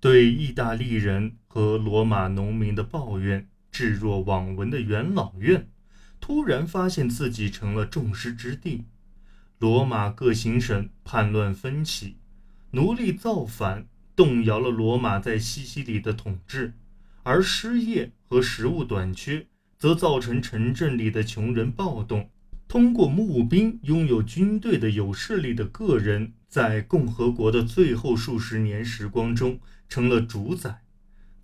对意大利人和罗马农民的抱怨置若罔闻的元老院，突然发现自己成了众矢之的。罗马各行省叛乱纷起，奴隶造反，动摇了罗马在西西里的统治，而失业和食物短缺则造成城镇里的穷人暴动。通过募兵，拥有军队的有势力的个人，在共和国的最后数十年时光中。成了主宰，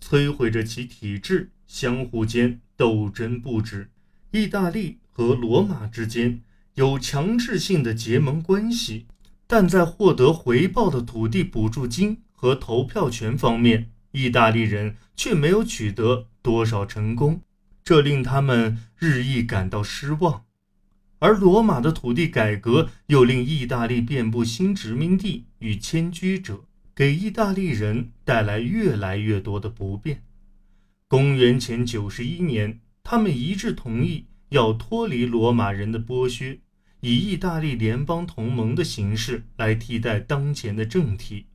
摧毁着其体制，相互间斗争不止。意大利和罗马之间有强制性的结盟关系，但在获得回报的土地补助金和投票权方面，意大利人却没有取得多少成功，这令他们日益感到失望。而罗马的土地改革又令意大利遍布新殖民地与迁居者。给意大利人带来越来越多的不便。公元前九十一年，他们一致同意要脱离罗马人的剥削，以意大利联邦同盟的形式来替代当前的政体。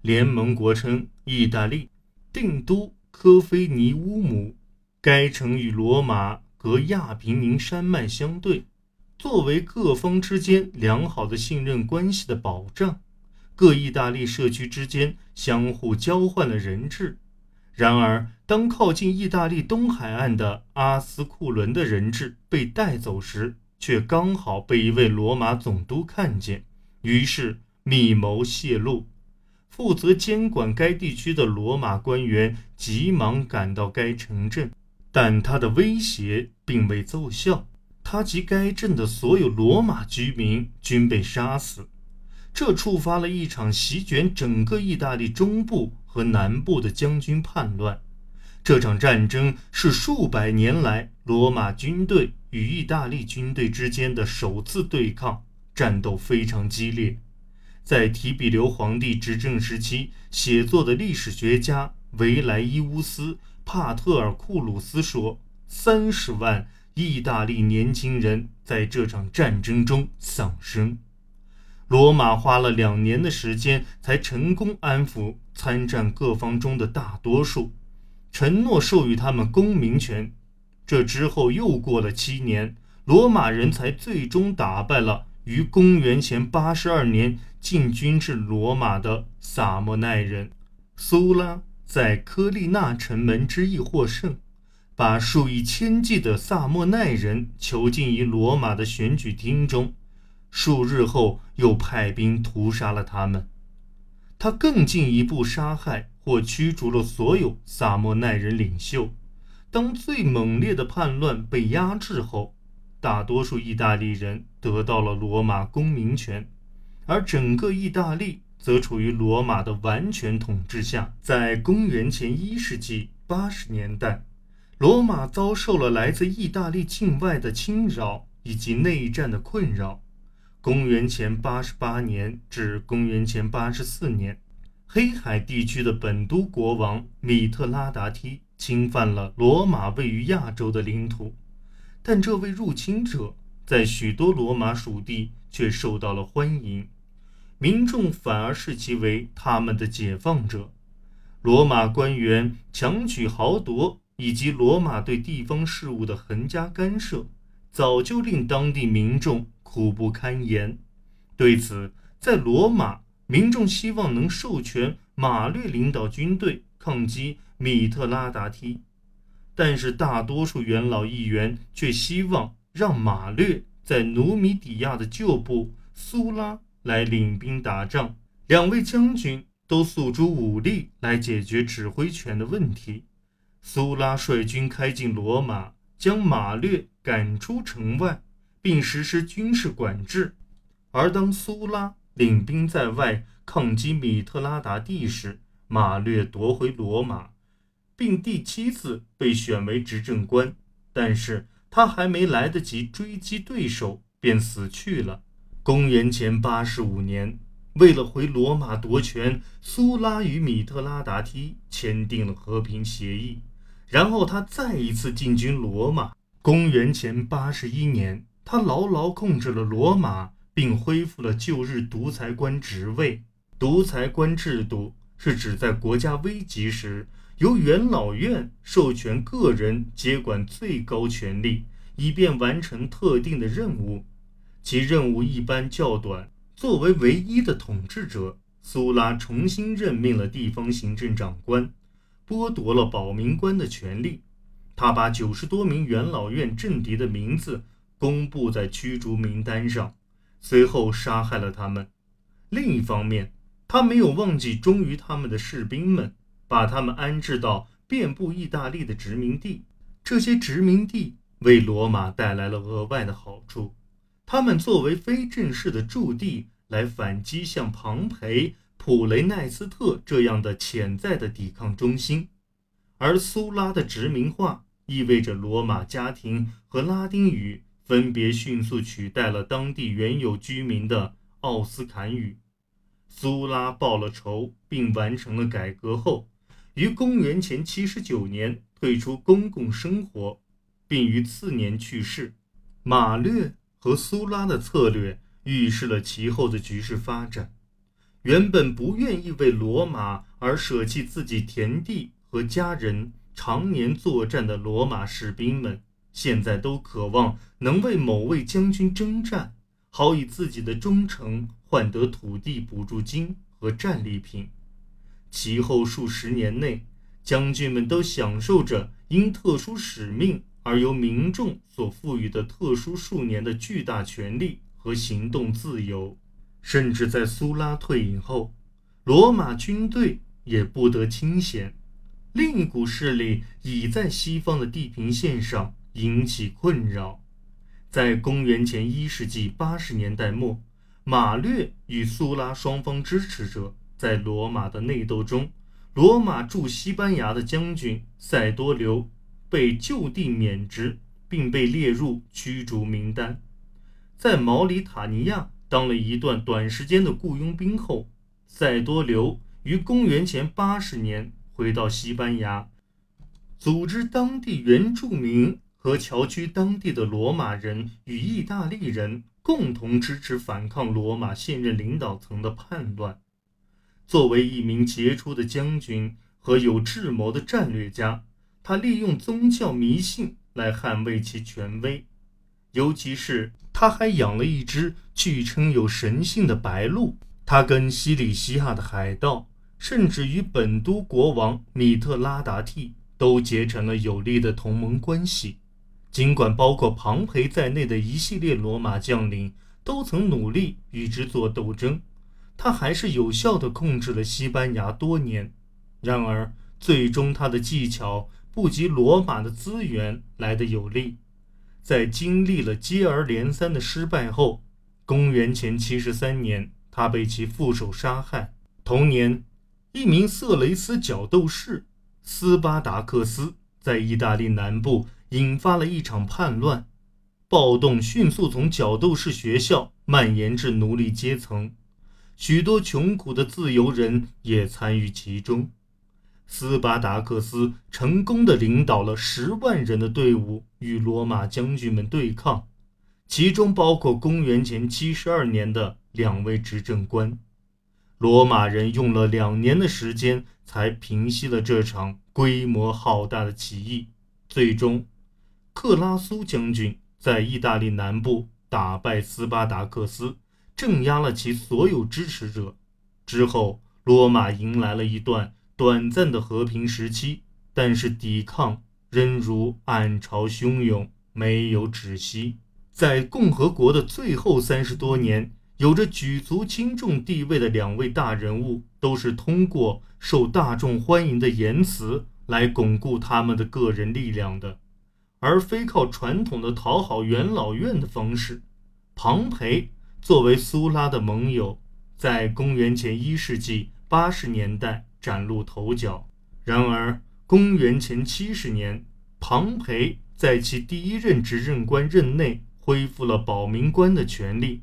联盟国称意大利，定都科菲尼乌姆。该城与罗马隔亚平宁山脉相对，作为各方之间良好的信任关系的保障。各意大利社区之间相互交换了人质，然而当靠近意大利东海岸的阿斯库伦的人质被带走时，却刚好被一位罗马总督看见，于是密谋泄露。负责监管该地区的罗马官员急忙赶到该城镇，但他的威胁并未奏效，他及该镇的所有罗马居民均被杀死。这触发了一场席卷整个意大利中部和南部的将军叛乱。这场战争是数百年来罗马军队与意大利军队之间的首次对抗，战斗非常激烈。在提比留皇帝执政时期写作的历史学家维莱伊乌斯·帕特尔库鲁斯说：“三十万意大利年轻人在这场战争中丧生。”罗马花了两年的时间，才成功安抚参战各方中的大多数，承诺授予他们公民权。这之后又过了七年，罗马人才最终打败了于公元前八十二年进军至罗马的萨莫奈人。苏拉在科利纳城门之役获胜，把数以千计的萨莫奈人囚禁于罗马的选举厅中。数日后，又派兵屠杀了他们。他更进一步杀害或驱逐了所有萨莫奈人领袖。当最猛烈的叛乱被压制后，大多数意大利人得到了罗马公民权，而整个意大利则处于罗马的完全统治下。在公元前一世纪八十年代，罗马遭受了来自意大利境外的侵扰以及内战的困扰。公元前八十八年至公元前八十四年，黑海地区的本都国王米特拉达梯侵犯了罗马位于亚洲的领土，但这位入侵者在许多罗马属地却受到了欢迎，民众反而视其为他们的解放者。罗马官员强取豪夺以及罗马对地方事务的横加干涉，早就令当地民众。苦不堪言。对此，在罗马，民众希望能授权马略领导军队抗击米特拉达梯，但是大多数元老议员却希望让马略在努米底亚的旧部苏拉来领兵打仗。两位将军都诉诸武力来解决指挥权的问题。苏拉率军开进罗马，将马略赶出城外。并实施军事管制，而当苏拉领兵在外抗击米特拉达蒂时，马略夺回罗马，并第七次被选为执政官。但是他还没来得及追击对手，便死去了。公元前八十五年，为了回罗马夺权，苏拉与米特拉达梯签订了和平协议，然后他再一次进军罗马。公元前八十一年。他牢牢控制了罗马，并恢复了旧日独裁官职位。独裁官制度是指在国家危急时，由元老院授权个人接管最高权力，以便完成特定的任务。其任务一般较短。作为唯一的统治者，苏拉重新任命了地方行政长官，剥夺了保民官的权利。他把九十多名元老院政敌的名字公布在驱逐名单上，随后杀害了他们。另一方面，他没有忘记忠于他们的士兵们，把他们安置到遍布意大利的殖民地。这些殖民地为罗马带来了额外的好处。他们作为非正式的驻地，来反击像庞培、普雷奈斯特这样的潜在的抵抗中心。而苏拉的殖民化意味着罗马家庭和拉丁语分别迅速取代了当地原有居民的奥斯坎语。苏拉报了仇，并完成了改革后，于公元前七十九年退出公共生活，并于次年去世。马略和苏拉的策略预示了其后的局势发展。原本不愿意为罗马而舍弃自己田地和家人，常年作战的罗马士兵们，现在都渴望能为某位将军征战。好以自己的忠诚换得土地补助金和战利品。其后数十年内，将军们都享受着因特殊使命而由民众所赋予的特殊数年的巨大权利和行动自由。甚至在苏拉退隐后，罗马军队也不得清闲。另一股势力已在西方的地平线上引起困扰。在公元前一世纪八十年代末，马略与苏拉双方支持者在罗马的内斗中，罗马驻西班牙的将军塞多留被就地免职，并被列入驱逐名单。在毛里塔尼亚当了一段短时间的雇佣兵后，塞多留于公元前八十年回到西班牙，组织当地原住民。和侨居当地的罗马人与意大利人共同支持反抗罗马现任领导层的叛乱。作为一名杰出的将军和有智谋的战略家，他利用宗教迷信来捍卫其权威。尤其是他还养了一只据称有神性的白鹿。他跟西里西亚的海盗，甚至与本都国王米特拉达蒂都结成了有力的同盟关系。尽管包括庞培在内的一系列罗马将领都曾努力与之作斗争，他还是有效地控制了西班牙多年。然而，最终他的技巧不及罗马的资源来得有力。在经历了接二连三的失败后，公元前七十三年，他被其副手杀害。同年，一名色雷斯角斗士斯巴达克斯在意大利南部。引发了一场叛乱，暴动迅速从角斗士学校蔓延至奴隶阶层，许多穷苦的自由人也参与其中。斯巴达克斯成功的领导了十万人的队伍与罗马将军们对抗，其中包括公元前七十二年的两位执政官。罗马人用了两年的时间才平息了这场规模浩大的起义，最终。克拉苏将军在意大利南部打败斯巴达克斯，镇压了其所有支持者。之后，罗马迎来了一段短暂的和平时期，但是抵抗仍如暗潮汹涌，没有止息。在共和国的最后三十多年，有着举足轻重地位的两位大人物，都是通过受大众欢迎的言辞来巩固他们的个人力量的。而非靠传统的讨好元老院的方式，庞培作为苏拉的盟友，在公元前一世纪八十年代崭露头角。然而，公元前七十年，庞培在其第一任执政官任内恢复了保民官的权利。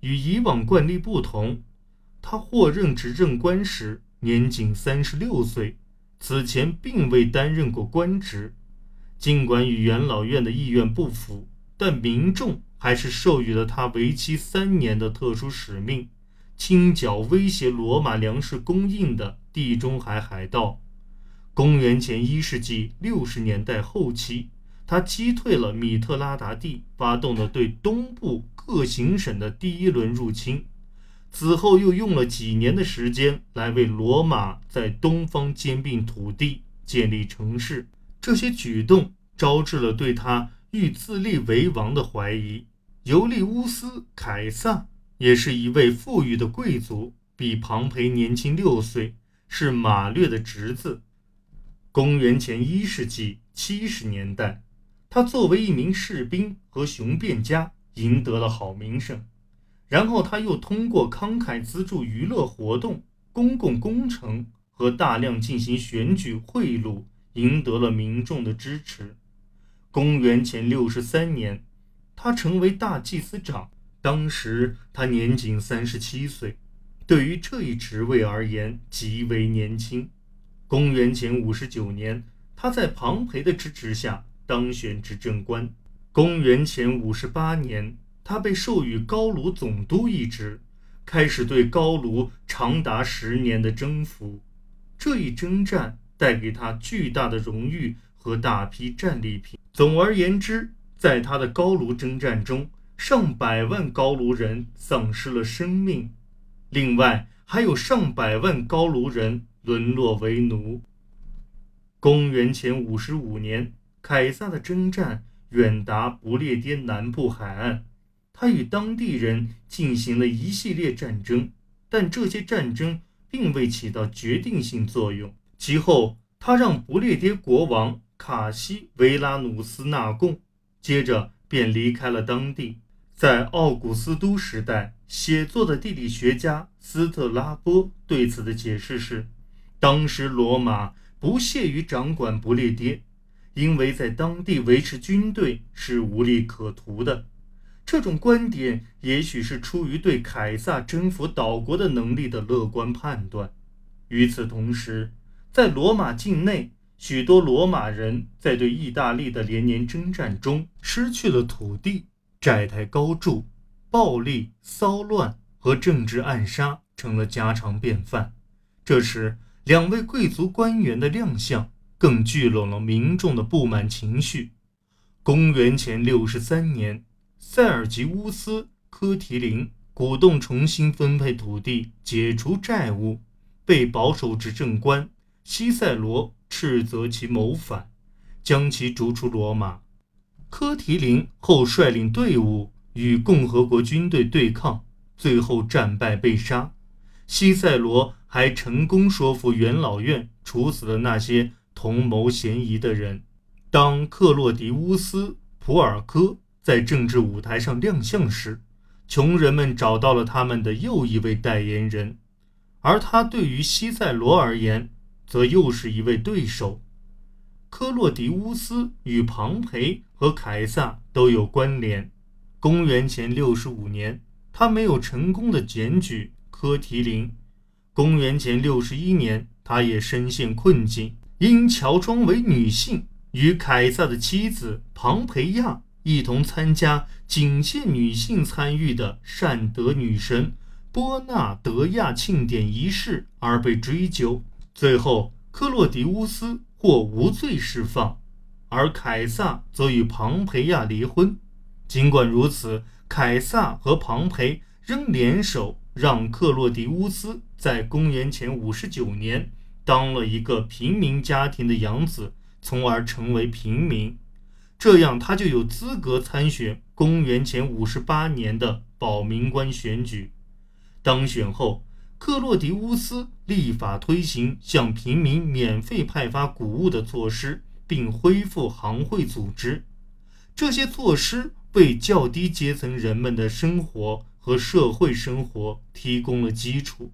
与以往惯例不同，他获任执政官时年仅三十六岁，此前并未担任过官职。尽管与元老院的意愿不符，但民众还是授予了他为期三年的特殊使命——清剿威胁罗马粮食供应的地中海海盗。公元前一世纪六十年代后期，他击退了米特拉达蒂发动的对东部各行省的第一轮入侵。此后又用了几年的时间来为罗马在东方兼并土地、建立城市。这些举动招致了对他欲自立为王的怀疑。尤利乌斯·凯撒也是一位富裕的贵族，比庞培年轻六岁，是马略的侄子。公元前一世纪七十年代，他作为一名士兵和雄辩家，赢得了好名声。然后他又通过慷慨资助娱乐活动、公共工程和大量进行选举贿赂，赢得了民众的支持。公元前六十三年，他成为大祭司长，当时他年仅三十七岁，对于这一职位而言极为年轻。公元前五十九年，他在庞培的支持下当选执政官。公元前五十八年。他被授予高卢总督一职，开始对高卢长达十年的征服。这一征战带给他巨大的荣誉和大批战利品。总而言之，在他的高卢征战中，上百万高卢人丧失了生命，另外还有上百万高卢人沦落为奴。公元前五十五年，凯撒的征战远达不列颠南部海岸。他与当地人进行了一系列战争，但这些战争并未起到决定性作用。其后，他让不列颠国王卡西维拉努斯纳贡，接着便离开了当地。在奥古斯都时代写作的地理学家斯特拉波对此的解释是：当时罗马不屑于掌管不列颠，因为在当地维持军队是无利可图的。这种观点也许是出于对凯撒征服岛国的能力的乐观判断。与此同时，在罗马境内，许多罗马人在对意大利的连年征战中失去了土地，债台高筑，暴力骚乱和政治暗杀成了家常便饭。这时，两位贵族官员的亮相更聚拢了民众的不满情绪。公元前六十三年。塞尔吉乌斯·科提林鼓动重新分配土地、解除债务，被保守执政官西塞罗斥责其谋反，将其逐出罗马。科提林后率领队伍与共和国军队对抗，最后战败被杀。西塞罗还成功说服元老院处死了那些同谋嫌疑的人。当克洛迪乌斯·普尔科。在政治舞台上亮相时，穷人们找到了他们的又一位代言人，而他对于西塞罗而言，则又是一位对手。科洛迪乌斯与庞培和凯撒都有关联。公元前六十五年，他没有成功的检举科提林。公元前六十一年，他也深陷困境，因乔装为女性，与凯撒的妻子庞培亚。一同参加仅限女性参与的善德女神波纳德亚庆典仪式而被追究，最后克洛迪乌斯获无罪释放，而凯撒则与庞培亚离婚。尽管如此，凯撒和庞培仍联手让克洛迪乌斯在公元前五十九年当了一个平民家庭的养子，从而成为平民。这样，他就有资格参选公元前五十八年的保民官选举。当选后，克洛迪乌斯立法推行向平民免费派发谷物的措施，并恢复行会组织。这些措施为较低阶层人们的生活和社会生活提供了基础，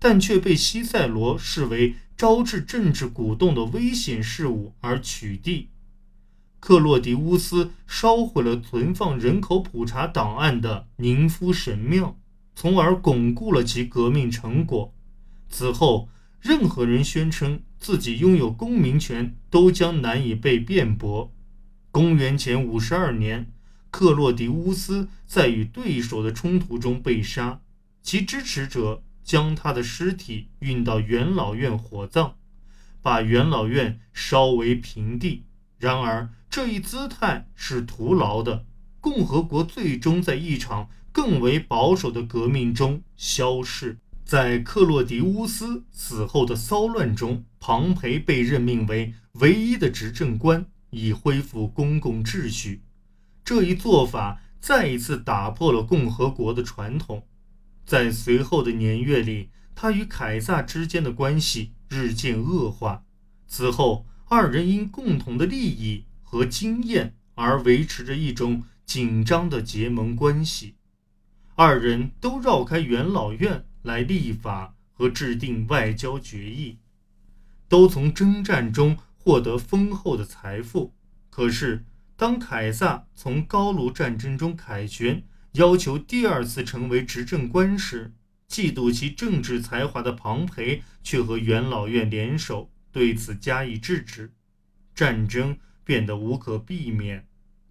但却被西塞罗视为招致政治鼓动的危险事物而取缔。克洛迪乌斯烧毁了存放人口普查档案的宁夫神庙，从而巩固了其革命成果。此后，任何人宣称自己拥有公民权，都将难以被辩驳。公元前五十二年，克洛迪乌斯在与对手的冲突中被杀，其支持者将他的尸体运到元老院火葬，把元老院烧为平地。然而，这一姿态是徒劳的。共和国最终在一场更为保守的革命中消逝。在克洛狄乌斯死后的骚乱中，庞培被任命为唯一的执政官，以恢复公共秩序。这一做法再一次打破了共和国的传统。在随后的年月里，他与凯撒之间的关系日渐恶化。此后，二人因共同的利益和经验而维持着一种紧张的结盟关系。二人都绕开元老院来立法和制定外交决议，都从征战中获得丰厚的财富。可是，当凯撒从高卢战争中凯旋，要求第二次成为执政官时，嫉妒其政治才华的庞培却和元老院联手，对此加以制止，战争变得无可避免。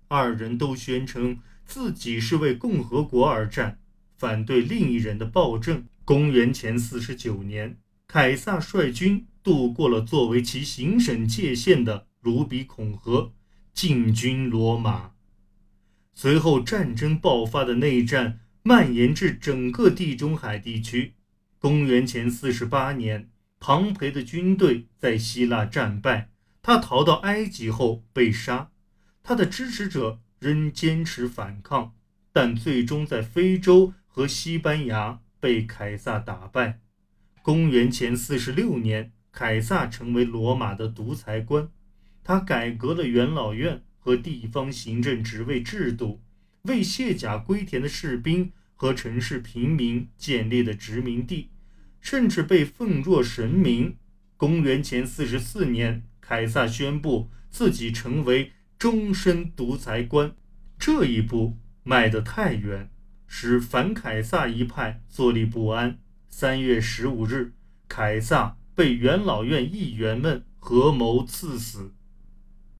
二人都宣称自己是为共和国而战，反对另一人的暴政。公元前四十九年，凯撒率军渡过了作为其行省界限的卢比孔河。进军罗马，随后战争爆发的内战蔓延至整个地中海地区。公元前四十八年，庞培的军队在希腊战败，他逃到埃及后被杀。他的支持者仍坚持反抗，但最终在非洲和西班牙被凯撒打败。公元前四十六年，凯撒成为罗马的独裁官。他改革了元老院和地方行政职位制度，为卸甲归田的士兵和城市平民建立了殖民地，甚至被奉若神明。公元前四十四年，凯撒宣布自己成为终身独裁官。这一步迈得太远，使反凯撒一派坐立不安。三月十五日，凯撒被元老院议员们合谋刺死。